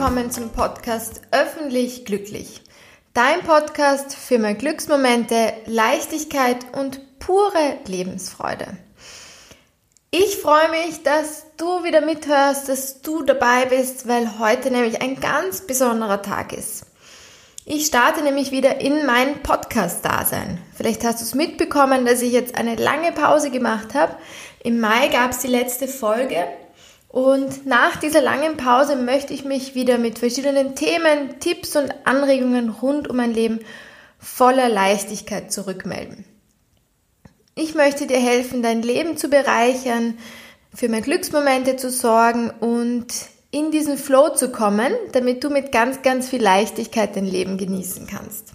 willkommen zum Podcast Öffentlich Glücklich. Dein Podcast für mehr Glücksmomente, Leichtigkeit und pure Lebensfreude. Ich freue mich, dass du wieder mithörst, dass du dabei bist, weil heute nämlich ein ganz besonderer Tag ist. Ich starte nämlich wieder in mein Podcast-Dasein. Vielleicht hast du es mitbekommen, dass ich jetzt eine lange Pause gemacht habe. Im Mai gab es die letzte Folge und nach dieser langen Pause möchte ich mich wieder mit verschiedenen Themen, Tipps und Anregungen rund um mein Leben voller Leichtigkeit zurückmelden. Ich möchte dir helfen, dein Leben zu bereichern, für mehr Glücksmomente zu sorgen und in diesen Flow zu kommen, damit du mit ganz, ganz viel Leichtigkeit dein Leben genießen kannst.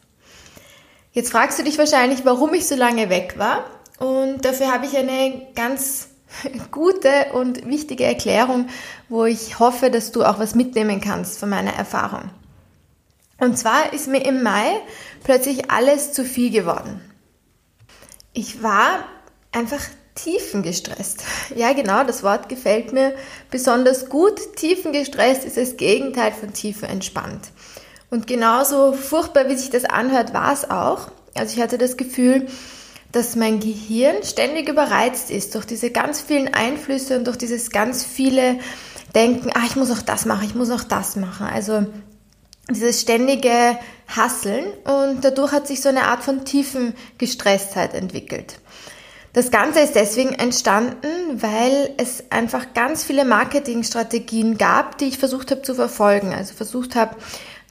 Jetzt fragst du dich wahrscheinlich, warum ich so lange weg war. Und dafür habe ich eine ganz gute und wichtige Erklärung, wo ich hoffe, dass du auch was mitnehmen kannst von meiner Erfahrung. Und zwar ist mir im Mai plötzlich alles zu viel geworden. Ich war einfach tiefengestresst. Ja, genau, das Wort gefällt mir besonders gut. Tiefengestresst ist das Gegenteil von tiefenentspannt. Und genauso furchtbar, wie sich das anhört, war es auch. Also ich hatte das Gefühl, dass mein Gehirn ständig überreizt ist durch diese ganz vielen Einflüsse und durch dieses ganz viele Denken, ah, ich muss auch das machen, ich muss auch das machen. Also dieses ständige Hasseln und dadurch hat sich so eine Art von tiefen Gestresstheit entwickelt. Das Ganze ist deswegen entstanden, weil es einfach ganz viele Marketingstrategien gab, die ich versucht habe zu verfolgen. Also versucht habe,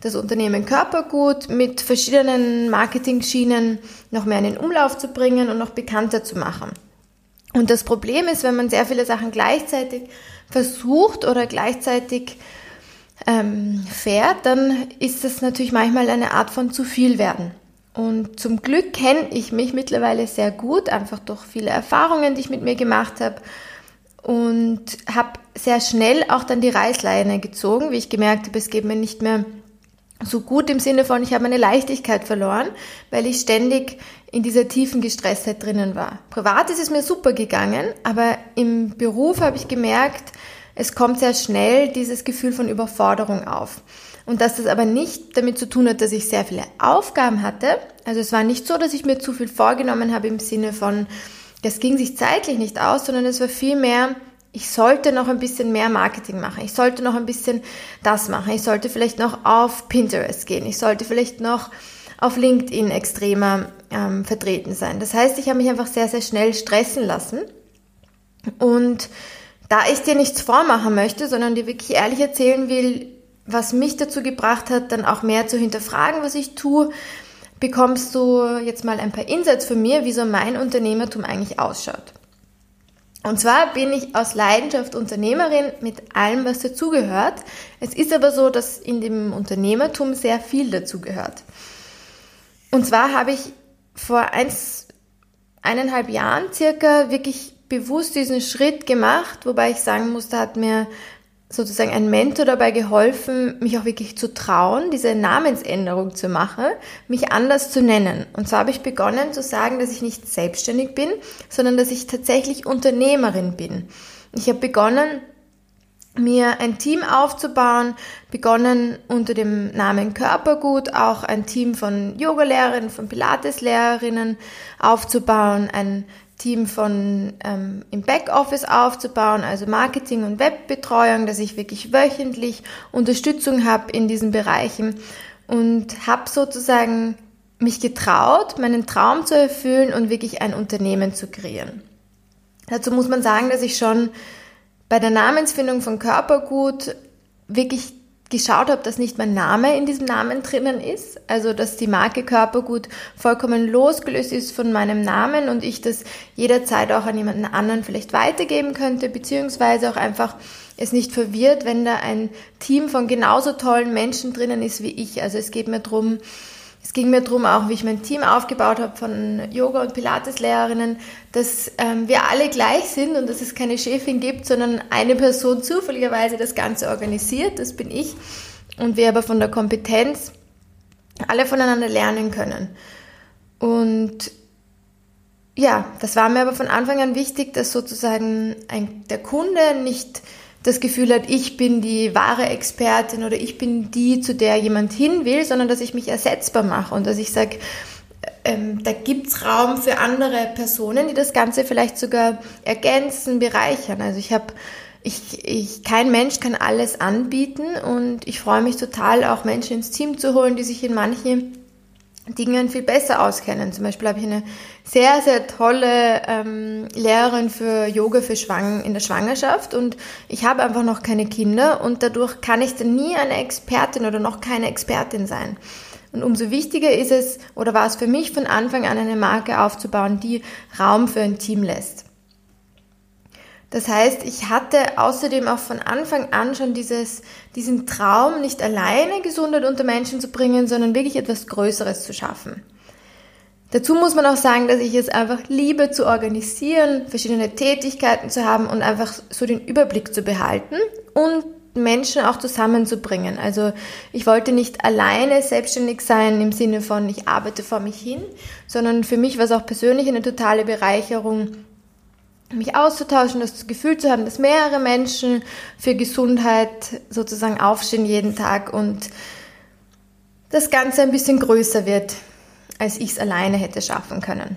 das Unternehmen Körpergut mit verschiedenen Marketing-Schienen noch mehr in den Umlauf zu bringen und noch bekannter zu machen. Und das Problem ist, wenn man sehr viele Sachen gleichzeitig versucht oder gleichzeitig ähm, fährt, dann ist das natürlich manchmal eine Art von zu viel werden. Und zum Glück kenne ich mich mittlerweile sehr gut, einfach durch viele Erfahrungen, die ich mit mir gemacht habe. Und habe sehr schnell auch dann die Reißleine gezogen, wie ich gemerkt habe, es geht mir nicht mehr so gut im Sinne von, ich habe meine Leichtigkeit verloren, weil ich ständig in dieser tiefen Gestresstheit drinnen war. Privat ist es mir super gegangen, aber im Beruf habe ich gemerkt, es kommt sehr schnell dieses Gefühl von Überforderung auf. Und dass das aber nicht damit zu tun hat, dass ich sehr viele Aufgaben hatte. Also es war nicht so, dass ich mir zu viel vorgenommen habe im Sinne von, das ging sich zeitlich nicht aus, sondern es war vielmehr, ich sollte noch ein bisschen mehr Marketing machen. Ich sollte noch ein bisschen das machen. Ich sollte vielleicht noch auf Pinterest gehen. Ich sollte vielleicht noch auf LinkedIn extremer ähm, vertreten sein. Das heißt, ich habe mich einfach sehr, sehr schnell stressen lassen. Und da ich dir nichts vormachen möchte, sondern dir wirklich ehrlich erzählen will, was mich dazu gebracht hat, dann auch mehr zu hinterfragen, was ich tue, bekommst du jetzt mal ein paar Insights von mir, wie so mein Unternehmertum eigentlich ausschaut. Und zwar bin ich aus Leidenschaft Unternehmerin mit allem, was dazugehört. Es ist aber so, dass in dem Unternehmertum sehr viel dazugehört. Und zwar habe ich vor eins, eineinhalb Jahren circa wirklich bewusst diesen Schritt gemacht, wobei ich sagen muss, da hat mir sozusagen ein Mentor dabei geholfen, mich auch wirklich zu trauen, diese Namensänderung zu machen, mich anders zu nennen. Und zwar habe ich begonnen zu sagen, dass ich nicht selbstständig bin, sondern dass ich tatsächlich Unternehmerin bin. Ich habe begonnen, mir ein Team aufzubauen, begonnen unter dem Namen Körpergut auch ein Team von Yogalehrerinnen, von Pilateslehrerinnen aufzubauen, ein Team von ähm, im Backoffice aufzubauen, also Marketing und Webbetreuung, dass ich wirklich wöchentlich Unterstützung habe in diesen Bereichen und habe sozusagen mich getraut, meinen Traum zu erfüllen und wirklich ein Unternehmen zu kreieren. Dazu muss man sagen, dass ich schon bei der Namensfindung von Körpergut wirklich geschaut habe, dass nicht mein Name in diesem Namen drinnen ist, also dass die Marke Körpergut vollkommen losgelöst ist von meinem Namen und ich das jederzeit auch an jemanden anderen vielleicht weitergeben könnte, beziehungsweise auch einfach es nicht verwirrt, wenn da ein Team von genauso tollen Menschen drinnen ist wie ich. Also es geht mir darum, es ging mir darum, auch wie ich mein Team aufgebaut habe von Yoga- und Pilates-Lehrerinnen, dass ähm, wir alle gleich sind und dass es keine Chefin gibt, sondern eine Person zufälligerweise das Ganze organisiert, das bin ich, und wir aber von der Kompetenz alle voneinander lernen können. Und ja, das war mir aber von Anfang an wichtig, dass sozusagen ein, der Kunde nicht das Gefühl hat, ich bin die wahre Expertin oder ich bin die, zu der jemand hin will, sondern dass ich mich ersetzbar mache und dass ich sage, ähm, da gibt's Raum für andere Personen, die das Ganze vielleicht sogar ergänzen, bereichern. Also ich habe, ich, ich, kein Mensch kann alles anbieten und ich freue mich total, auch Menschen ins Team zu holen, die sich in manchen Dingen viel besser auskennen. Zum Beispiel habe ich eine sehr, sehr tolle ähm, Lehrerin für Yoga für Schwang in der Schwangerschaft und ich habe einfach noch keine Kinder und dadurch kann ich dann nie eine Expertin oder noch keine Expertin sein. Und umso wichtiger ist es oder war es für mich von Anfang an eine Marke aufzubauen, die Raum für ein Team lässt. Das heißt, ich hatte außerdem auch von Anfang an schon dieses, diesen Traum, nicht alleine Gesundheit unter Menschen zu bringen, sondern wirklich etwas Größeres zu schaffen. Dazu muss man auch sagen, dass ich es einfach liebe zu organisieren, verschiedene Tätigkeiten zu haben und einfach so den Überblick zu behalten und Menschen auch zusammenzubringen. Also ich wollte nicht alleine selbstständig sein im Sinne von, ich arbeite vor mich hin, sondern für mich war es auch persönlich eine totale Bereicherung, mich auszutauschen, das Gefühl zu haben, dass mehrere Menschen für Gesundheit sozusagen aufstehen jeden Tag und das Ganze ein bisschen größer wird, als ich es alleine hätte schaffen können.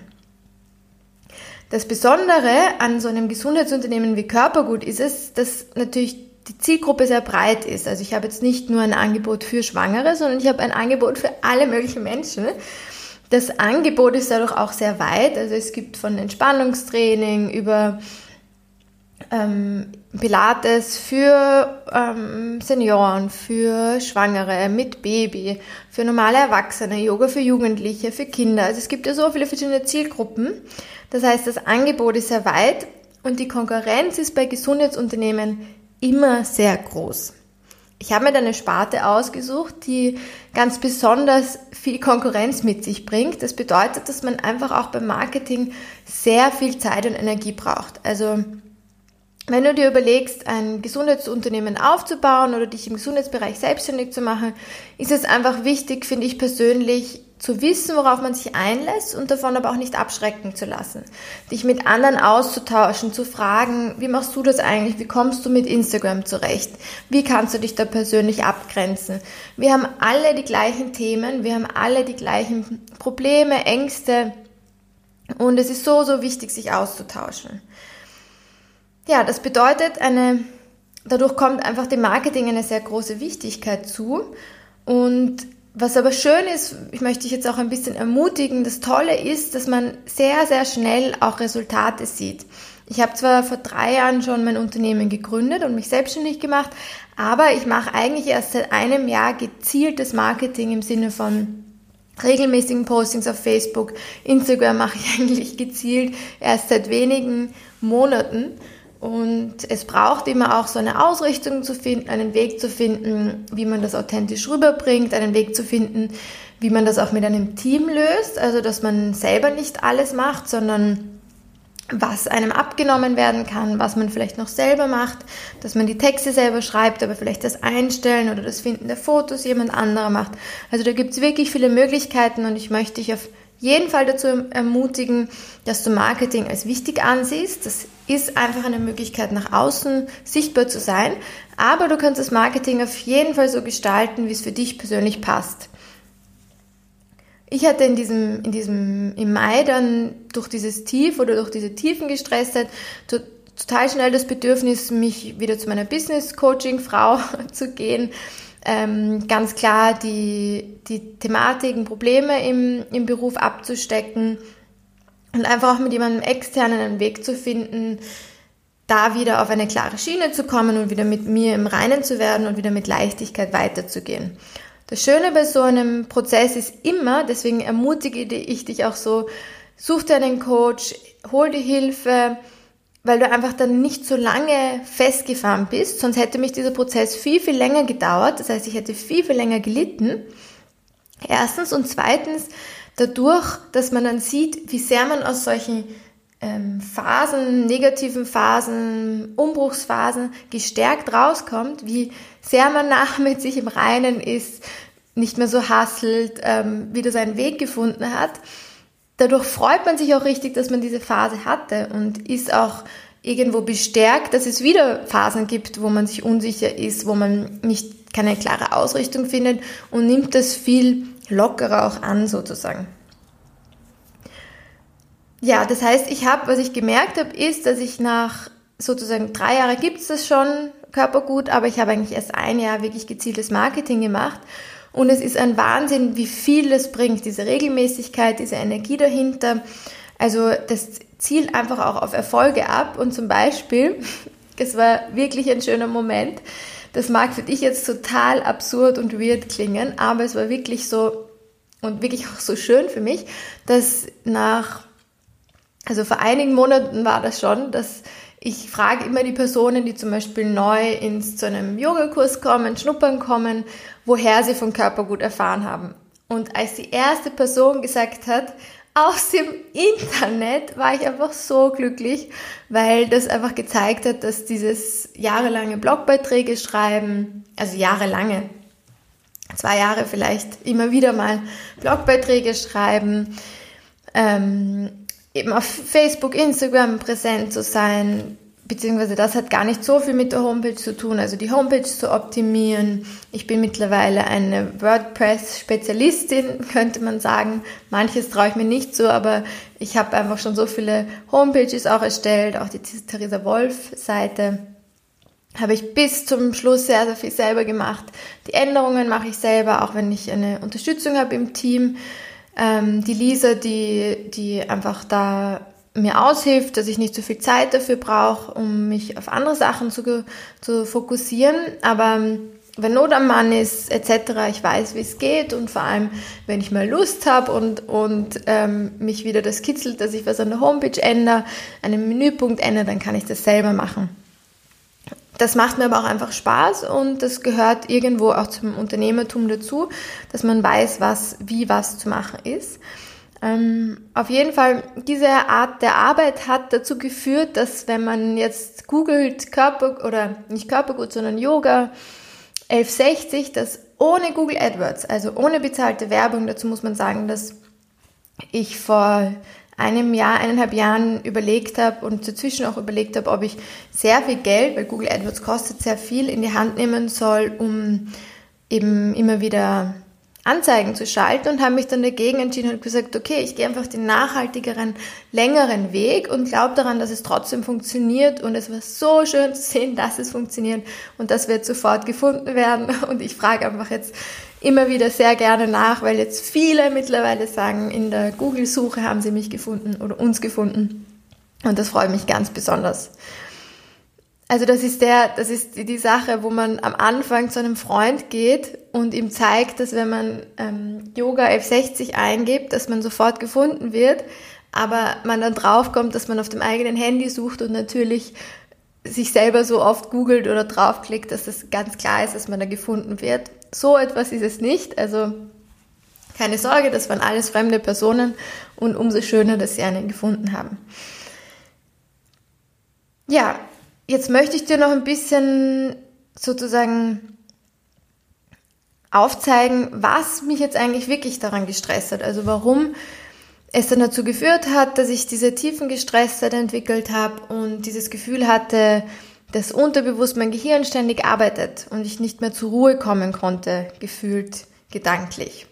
Das Besondere an so einem Gesundheitsunternehmen wie Körpergut ist es, dass natürlich die Zielgruppe sehr breit ist. Also ich habe jetzt nicht nur ein Angebot für Schwangere, sondern ich habe ein Angebot für alle möglichen Menschen. Das Angebot ist dadurch auch sehr weit. Also es gibt von Entspannungstraining über ähm, Pilates für ähm, Senioren, für Schwangere, mit Baby, für normale Erwachsene, Yoga für Jugendliche, für Kinder. Also es gibt ja so viele verschiedene Zielgruppen. Das heißt, das Angebot ist sehr weit und die Konkurrenz ist bei Gesundheitsunternehmen immer sehr groß. Ich habe mir dann eine Sparte ausgesucht, die ganz besonders viel Konkurrenz mit sich bringt. Das bedeutet, dass man einfach auch beim Marketing sehr viel Zeit und Energie braucht. Also wenn du dir überlegst, ein Gesundheitsunternehmen aufzubauen oder dich im Gesundheitsbereich selbstständig zu machen, ist es einfach wichtig, finde ich persönlich, zu wissen, worauf man sich einlässt und davon aber auch nicht abschrecken zu lassen. Dich mit anderen auszutauschen, zu fragen, wie machst du das eigentlich? Wie kommst du mit Instagram zurecht? Wie kannst du dich da persönlich abgrenzen? Wir haben alle die gleichen Themen, wir haben alle die gleichen Probleme, Ängste und es ist so, so wichtig, sich auszutauschen. Ja, das bedeutet eine, dadurch kommt einfach dem Marketing eine sehr große Wichtigkeit zu und was aber schön ist, ich möchte dich jetzt auch ein bisschen ermutigen, das Tolle ist, dass man sehr, sehr schnell auch Resultate sieht. Ich habe zwar vor drei Jahren schon mein Unternehmen gegründet und mich selbstständig gemacht, aber ich mache eigentlich erst seit einem Jahr gezieltes Marketing im Sinne von regelmäßigen Postings auf Facebook. Instagram mache ich eigentlich gezielt erst seit wenigen Monaten. Und es braucht immer auch so eine Ausrichtung zu finden, einen Weg zu finden, wie man das authentisch rüberbringt, einen Weg zu finden, wie man das auch mit einem Team löst, also dass man selber nicht alles macht, sondern was einem abgenommen werden kann, was man vielleicht noch selber macht, dass man die Texte selber schreibt, aber vielleicht das Einstellen oder das Finden der Fotos jemand anderer macht. Also da gibt es wirklich viele Möglichkeiten und ich möchte dich auf jeden Fall dazu ermutigen, dass du Marketing als wichtig ansiehst. Das ist einfach eine Möglichkeit, nach außen sichtbar zu sein. Aber du kannst das Marketing auf jeden Fall so gestalten, wie es für dich persönlich passt. Ich hatte in diesem, in diesem, im Mai dann durch dieses Tief oder durch diese Tiefen Gestresstheit total schnell das Bedürfnis, mich wieder zu meiner Business Coaching Frau zu gehen ähm, ganz klar die, die Thematiken, Probleme im, im Beruf abzustecken und einfach auch mit jemandem externen einen Weg zu finden, da wieder auf eine klare Schiene zu kommen und wieder mit mir im Reinen zu werden und wieder mit Leichtigkeit weiterzugehen. Das Schöne bei so einem Prozess ist immer, deswegen ermutige ich dich auch so, such dir einen Coach, hol dir Hilfe, weil du einfach dann nicht so lange festgefahren bist, sonst hätte mich dieser Prozess viel, viel länger gedauert. Das heißt, ich hätte viel, viel länger gelitten. Erstens und zweitens dadurch, dass man dann sieht, wie sehr man aus solchen ähm, Phasen, negativen Phasen, Umbruchsphasen gestärkt rauskommt, wie sehr man nach mit sich im Reinen ist, nicht mehr so hasselt, ähm, wieder seinen Weg gefunden hat dadurch freut man sich auch richtig, dass man diese Phase hatte und ist auch irgendwo bestärkt, dass es wieder Phasen gibt, wo man sich unsicher ist, wo man nicht keine klare Ausrichtung findet und nimmt das viel lockerer auch an sozusagen. Ja, das heißt, ich habe, was ich gemerkt habe, ist, dass ich nach sozusagen drei Jahre gibt es das schon, Körpergut, aber ich habe eigentlich erst ein Jahr wirklich gezieltes Marketing gemacht. Und es ist ein Wahnsinn, wie viel das bringt, diese Regelmäßigkeit, diese Energie dahinter. Also das zielt einfach auch auf Erfolge ab. Und zum Beispiel, es war wirklich ein schöner Moment. Das mag für dich jetzt total absurd und weird klingen, aber es war wirklich so und wirklich auch so schön für mich, dass nach, also vor einigen Monaten war das schon, dass ich frage immer die Personen, die zum Beispiel neu ins, zu einem Yogakurs kommen, schnuppern kommen, woher sie von Körpergut erfahren haben. Und als die erste Person gesagt hat, aus dem Internet war ich einfach so glücklich, weil das einfach gezeigt hat, dass dieses jahrelange Blogbeiträge schreiben, also jahrelange, zwei Jahre vielleicht immer wieder mal Blogbeiträge schreiben, ähm, eben auf Facebook, Instagram präsent zu sein, beziehungsweise das hat gar nicht so viel mit der Homepage zu tun, also die Homepage zu optimieren. Ich bin mittlerweile eine WordPress-Spezialistin, könnte man sagen. Manches traue ich mir nicht so, aber ich habe einfach schon so viele Homepages auch erstellt, auch die Theresa Wolf-Seite habe ich bis zum Schluss sehr, sehr viel selber gemacht. Die Änderungen mache ich selber, auch wenn ich eine Unterstützung habe im Team. Ähm, die Lisa, die, die einfach da mir aushilft, dass ich nicht so viel Zeit dafür brauche, um mich auf andere Sachen zu, zu fokussieren. Aber ähm, wenn Not am Mann ist, etc., ich weiß, wie es geht und vor allem, wenn ich mal Lust habe und, und ähm, mich wieder das kitzelt, dass ich was an der Homepage ändere, einen Menüpunkt ändere, dann kann ich das selber machen. Das macht mir aber auch einfach Spaß und das gehört irgendwo auch zum Unternehmertum dazu, dass man weiß, was, wie was zu machen ist. Ähm, auf jeden Fall, diese Art der Arbeit hat dazu geführt, dass wenn man jetzt googelt Körper oder nicht Körpergut, sondern Yoga 1160, dass ohne Google AdWords, also ohne bezahlte Werbung, dazu muss man sagen, dass ich vor einem Jahr, eineinhalb Jahren überlegt habe und dazwischen auch überlegt habe, ob ich sehr viel Geld, weil Google AdWords kostet sehr viel, in die Hand nehmen soll, um eben immer wieder Anzeigen zu schalten und habe mich dann dagegen entschieden und gesagt, okay, ich gehe einfach den nachhaltigeren, längeren Weg und glaube daran, dass es trotzdem funktioniert und es war so schön zu sehen, dass es funktioniert und das wird sofort gefunden werden und ich frage einfach jetzt immer wieder sehr gerne nach, weil jetzt viele mittlerweile sagen, in der Google-Suche haben sie mich gefunden oder uns gefunden und das freut mich ganz besonders. Also das ist der, das ist die Sache, wo man am Anfang zu einem Freund geht und ihm zeigt, dass wenn man ähm, Yoga F60 eingibt, dass man sofort gefunden wird, aber man dann draufkommt, dass man auf dem eigenen Handy sucht und natürlich sich selber so oft googelt oder draufklickt, dass es ganz klar ist, dass man da gefunden wird. So etwas ist es nicht. Also keine Sorge, das waren alles fremde Personen und umso schöner, dass sie einen gefunden haben. Ja, Jetzt möchte ich dir noch ein bisschen sozusagen aufzeigen, was mich jetzt eigentlich wirklich daran gestresst hat. Also warum es dann dazu geführt hat, dass ich diese tiefen Gestresstheit entwickelt habe und dieses Gefühl hatte, dass unterbewusst mein Gehirn ständig arbeitet und ich nicht mehr zur Ruhe kommen konnte, gefühlt gedanklich.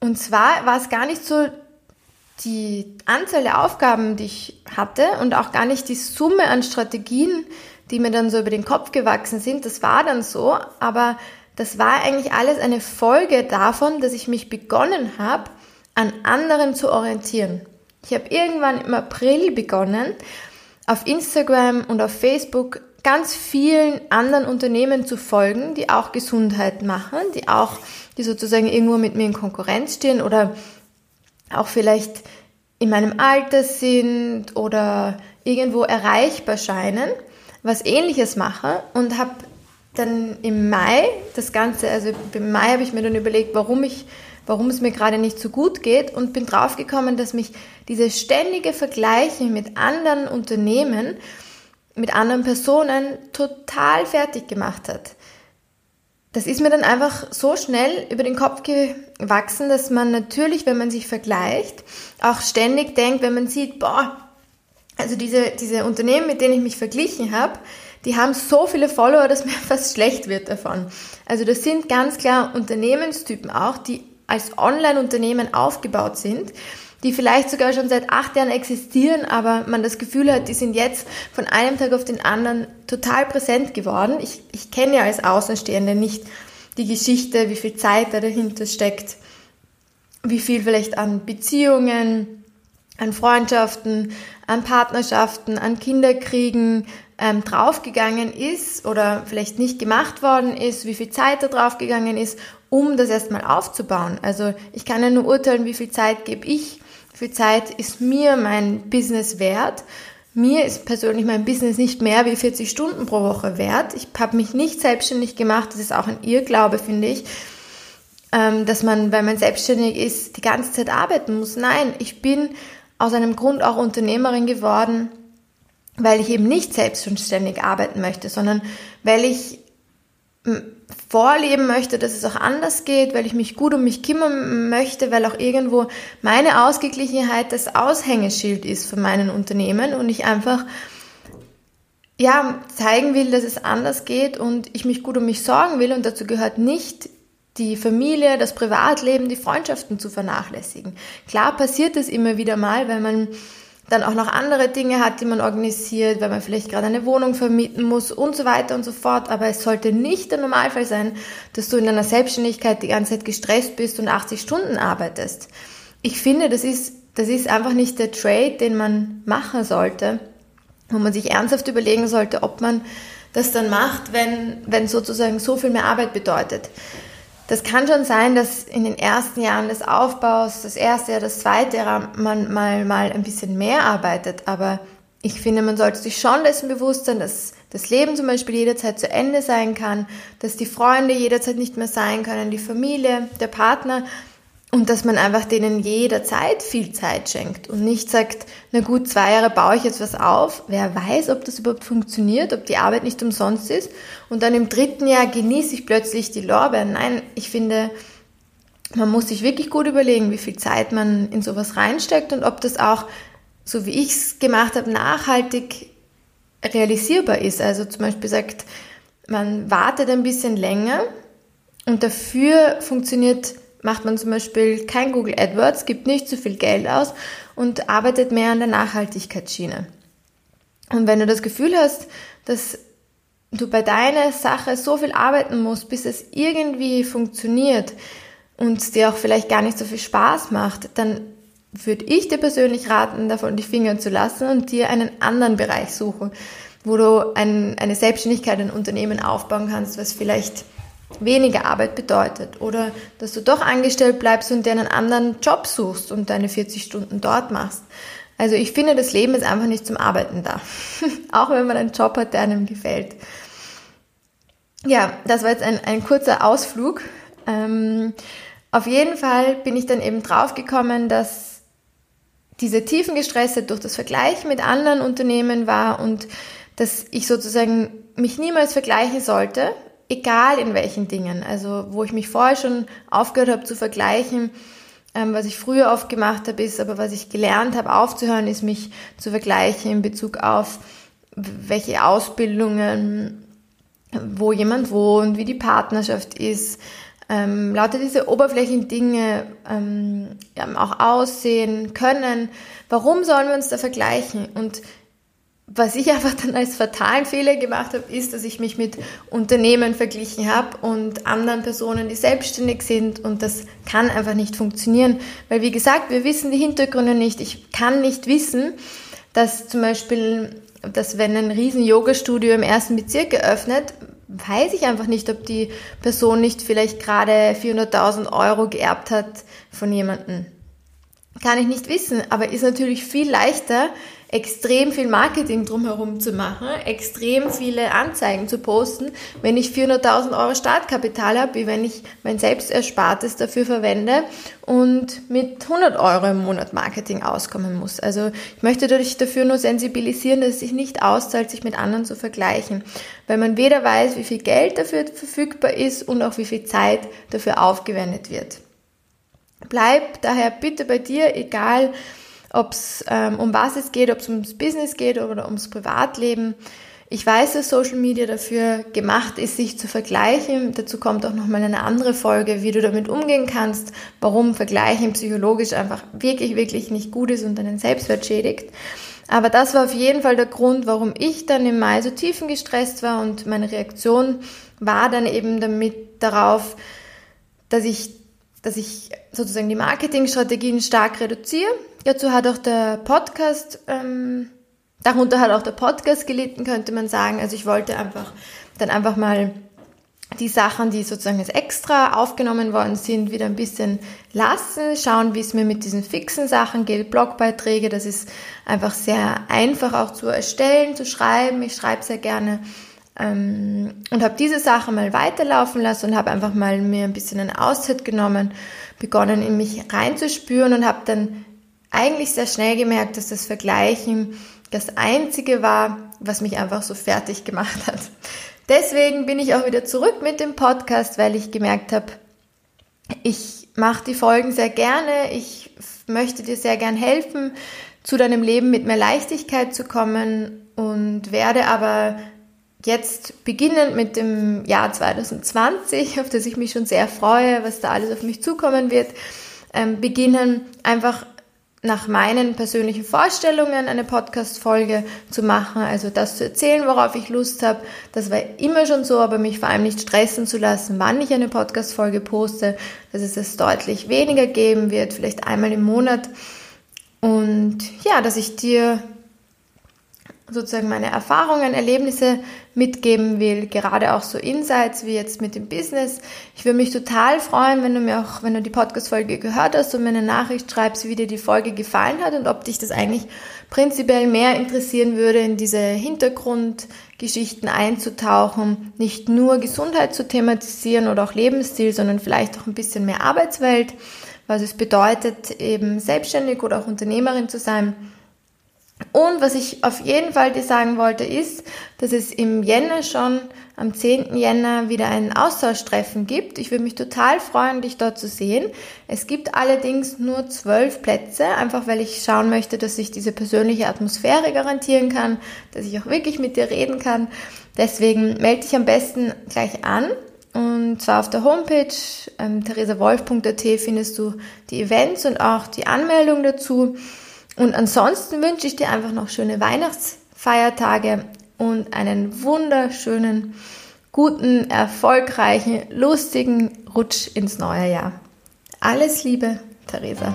Und zwar war es gar nicht so die Anzahl der Aufgaben, die ich hatte und auch gar nicht die Summe an Strategien, die mir dann so über den Kopf gewachsen sind, das war dann so, aber das war eigentlich alles eine Folge davon, dass ich mich begonnen habe, an anderen zu orientieren. Ich habe irgendwann im April begonnen, auf Instagram und auf Facebook ganz vielen anderen Unternehmen zu folgen, die auch Gesundheit machen, die auch, die sozusagen irgendwo mit mir in Konkurrenz stehen oder auch vielleicht in meinem Alter sind oder irgendwo erreichbar scheinen, was ähnliches mache und habe dann im Mai das Ganze, also im Mai habe ich mir dann überlegt, warum ich, warum es mir gerade nicht so gut geht und bin draufgekommen, dass mich diese ständige Vergleiche mit anderen Unternehmen, mit anderen Personen total fertig gemacht hat das ist mir dann einfach so schnell über den Kopf gewachsen, dass man natürlich, wenn man sich vergleicht, auch ständig denkt, wenn man sieht, boah, Also diese, diese Unternehmen, mit denen ich mich verglichen habe, die haben so viele Follower, dass mir fast schlecht wird davon. Also das sind ganz klar Unternehmenstypen auch, die als Online-Unternehmen aufgebaut sind, die vielleicht sogar schon seit acht Jahren existieren, aber man das Gefühl hat, die sind jetzt von einem Tag auf den anderen total präsent geworden. Ich, ich kenne ja als Außenstehende nicht die Geschichte, wie viel Zeit da dahinter steckt, wie viel vielleicht an Beziehungen, an Freundschaften, an Partnerschaften, an Kinderkriegen ähm, draufgegangen ist oder vielleicht nicht gemacht worden ist, wie viel Zeit da draufgegangen ist, um das erstmal aufzubauen. Also ich kann ja nur urteilen, wie viel Zeit gebe ich, wie viel Zeit ist mir mein Business wert. Mir ist persönlich mein Business nicht mehr wie 40 Stunden pro Woche wert. Ich habe mich nicht selbstständig gemacht, das ist auch ein Irrglaube, finde ich, ähm, dass man, wenn man selbstständig ist, die ganze Zeit arbeiten muss. Nein, ich bin aus einem Grund auch Unternehmerin geworden, weil ich eben nicht selbstständig arbeiten möchte, sondern weil ich vorleben möchte, dass es auch anders geht, weil ich mich gut um mich kümmern möchte, weil auch irgendwo meine Ausgeglichenheit das Aushängeschild ist für meinen Unternehmen und ich einfach ja, zeigen will, dass es anders geht und ich mich gut um mich sorgen will und dazu gehört nicht die Familie, das Privatleben, die Freundschaften zu vernachlässigen. Klar passiert es immer wieder mal, weil man dann auch noch andere Dinge hat, die man organisiert, weil man vielleicht gerade eine Wohnung vermieten muss und so weiter und so fort. Aber es sollte nicht der Normalfall sein, dass du in deiner Selbstständigkeit die ganze Zeit gestresst bist und 80 Stunden arbeitest. Ich finde, das ist, das ist einfach nicht der Trade, den man machen sollte, wo man sich ernsthaft überlegen sollte, ob man das dann macht, wenn, wenn sozusagen so viel mehr Arbeit bedeutet. Das kann schon sein, dass in den ersten Jahren des Aufbaus, das erste Jahr, das zweite Jahr, man mal, mal ein bisschen mehr arbeitet. Aber ich finde, man sollte sich schon dessen bewusst sein, dass das Leben zum Beispiel jederzeit zu Ende sein kann, dass die Freunde jederzeit nicht mehr sein können, die Familie, der Partner. Und dass man einfach denen jederzeit viel Zeit schenkt und nicht sagt, na gut, zwei Jahre baue ich jetzt was auf. Wer weiß, ob das überhaupt funktioniert, ob die Arbeit nicht umsonst ist. Und dann im dritten Jahr genieße ich plötzlich die Lorbeeren. Nein, ich finde, man muss sich wirklich gut überlegen, wie viel Zeit man in sowas reinsteckt und ob das auch, so wie ich es gemacht habe, nachhaltig realisierbar ist. Also zum Beispiel sagt, man wartet ein bisschen länger und dafür funktioniert macht man zum Beispiel kein Google AdWords, gibt nicht so viel Geld aus und arbeitet mehr an der Nachhaltigkeitsschiene. Und wenn du das Gefühl hast, dass du bei deiner Sache so viel arbeiten musst, bis es irgendwie funktioniert und dir auch vielleicht gar nicht so viel Spaß macht, dann würde ich dir persönlich raten, davon die Finger zu lassen und dir einen anderen Bereich suchen, wo du ein, eine Selbstständigkeit, ein Unternehmen aufbauen kannst, was vielleicht weniger Arbeit bedeutet oder dass du doch angestellt bleibst und dir einen anderen Job suchst und deine 40 Stunden dort machst. Also ich finde, das Leben ist einfach nicht zum Arbeiten da. Auch wenn man einen Job hat, der einem gefällt. Ja, das war jetzt ein, ein kurzer Ausflug. Ähm, auf jeden Fall bin ich dann eben draufgekommen, dass diese Tiefengestresse durch das Vergleichen mit anderen Unternehmen war und dass ich sozusagen mich niemals vergleichen sollte, egal in welchen Dingen. Also wo ich mich vorher schon aufgehört habe zu vergleichen, ähm, was ich früher oft gemacht habe, ist, aber was ich gelernt habe aufzuhören, ist mich zu vergleichen in Bezug auf welche Ausbildungen, wo jemand wohnt, wie die Partnerschaft ist, ähm, lauter diese oberflächlichen Dinge ähm, auch aussehen können. Warum sollen wir uns da vergleichen? Und was ich einfach dann als fatalen Fehler gemacht habe, ist, dass ich mich mit Unternehmen verglichen habe und anderen Personen, die selbstständig sind und das kann einfach nicht funktionieren, weil wie gesagt, wir wissen die Hintergründe nicht. Ich kann nicht wissen, dass zum Beispiel, dass wenn ein riesen Yoga-Studio im ersten Bezirk eröffnet, weiß ich einfach nicht, ob die Person nicht vielleicht gerade 400.000 Euro geerbt hat von jemandem. Kann ich nicht wissen, aber ist natürlich viel leichter, extrem viel Marketing drumherum zu machen, extrem viele Anzeigen zu posten, wenn ich 400.000 Euro Startkapital habe, wie wenn ich mein Selbsterspartes dafür verwende und mit 100 Euro im Monat Marketing auskommen muss. Also ich möchte dadurch dafür nur sensibilisieren, dass es sich nicht auszahlt, sich mit anderen zu vergleichen, weil man weder weiß, wie viel Geld dafür verfügbar ist und auch wie viel Zeit dafür aufgewendet wird. Bleib daher bitte bei dir, egal ob es ähm, um was es geht, ob es ums Business geht oder ums Privatleben. Ich weiß, dass Social Media dafür gemacht ist, sich zu vergleichen. Dazu kommt auch nochmal eine andere Folge, wie du damit umgehen kannst, warum Vergleichen psychologisch einfach wirklich, wirklich nicht gut ist und deinen Selbstwert schädigt. Aber das war auf jeden Fall der Grund, warum ich dann im Mai so tiefengestresst war und meine Reaktion war dann eben damit darauf, dass ich, dass ich sozusagen die Marketingstrategien stark reduziere. Dazu hat auch der Podcast ähm, Darunter hat auch der Podcast gelitten, könnte man sagen. Also ich wollte einfach dann einfach mal die Sachen, die sozusagen als extra aufgenommen worden sind, wieder ein bisschen lassen, schauen, wie es mir mit diesen fixen Sachen geht, Blogbeiträge, das ist einfach sehr einfach auch zu erstellen, zu schreiben. Ich schreibe sehr gerne ähm, und habe diese Sachen mal weiterlaufen lassen und habe einfach mal mir ein bisschen eine Auszeit genommen, begonnen in mich reinzuspüren und habe dann eigentlich sehr schnell gemerkt, dass das Vergleichen das Einzige war, was mich einfach so fertig gemacht hat. Deswegen bin ich auch wieder zurück mit dem Podcast, weil ich gemerkt habe, ich mache die Folgen sehr gerne, ich möchte dir sehr gern helfen, zu deinem Leben mit mehr Leichtigkeit zu kommen und werde aber jetzt beginnend mit dem Jahr 2020, auf das ich mich schon sehr freue, was da alles auf mich zukommen wird, ähm, beginnen einfach nach meinen persönlichen Vorstellungen eine Podcast-Folge zu machen, also das zu erzählen, worauf ich Lust habe. Das war immer schon so, aber mich vor allem nicht stressen zu lassen, wann ich eine Podcast-Folge poste, dass es es deutlich weniger geben wird, vielleicht einmal im Monat. Und ja, dass ich dir sozusagen meine Erfahrungen, Erlebnisse mitgeben will, gerade auch so Insights wie jetzt mit dem Business. Ich würde mich total freuen, wenn du mir auch, wenn du die Podcast-Folge gehört hast und mir eine Nachricht schreibst, wie dir die Folge gefallen hat und ob dich das eigentlich prinzipiell mehr interessieren würde, in diese Hintergrundgeschichten einzutauchen, nicht nur Gesundheit zu thematisieren oder auch Lebensstil, sondern vielleicht auch ein bisschen mehr Arbeitswelt, was es bedeutet, eben selbstständig oder auch Unternehmerin zu sein und was ich auf jeden Fall dir sagen wollte, ist, dass es im Jänner schon am 10. Jänner wieder ein Austauschtreffen gibt. Ich würde mich total freuen, dich dort zu sehen. Es gibt allerdings nur zwölf Plätze, einfach weil ich schauen möchte, dass ich diese persönliche Atmosphäre garantieren kann, dass ich auch wirklich mit dir reden kann. Deswegen melde dich am besten gleich an. Und zwar auf der Homepage ähm, theresawolf.at findest du die Events und auch die Anmeldung dazu. Und ansonsten wünsche ich dir einfach noch schöne Weihnachtsfeiertage und einen wunderschönen, guten, erfolgreichen, lustigen Rutsch ins neue Jahr. Alles Liebe, Theresa.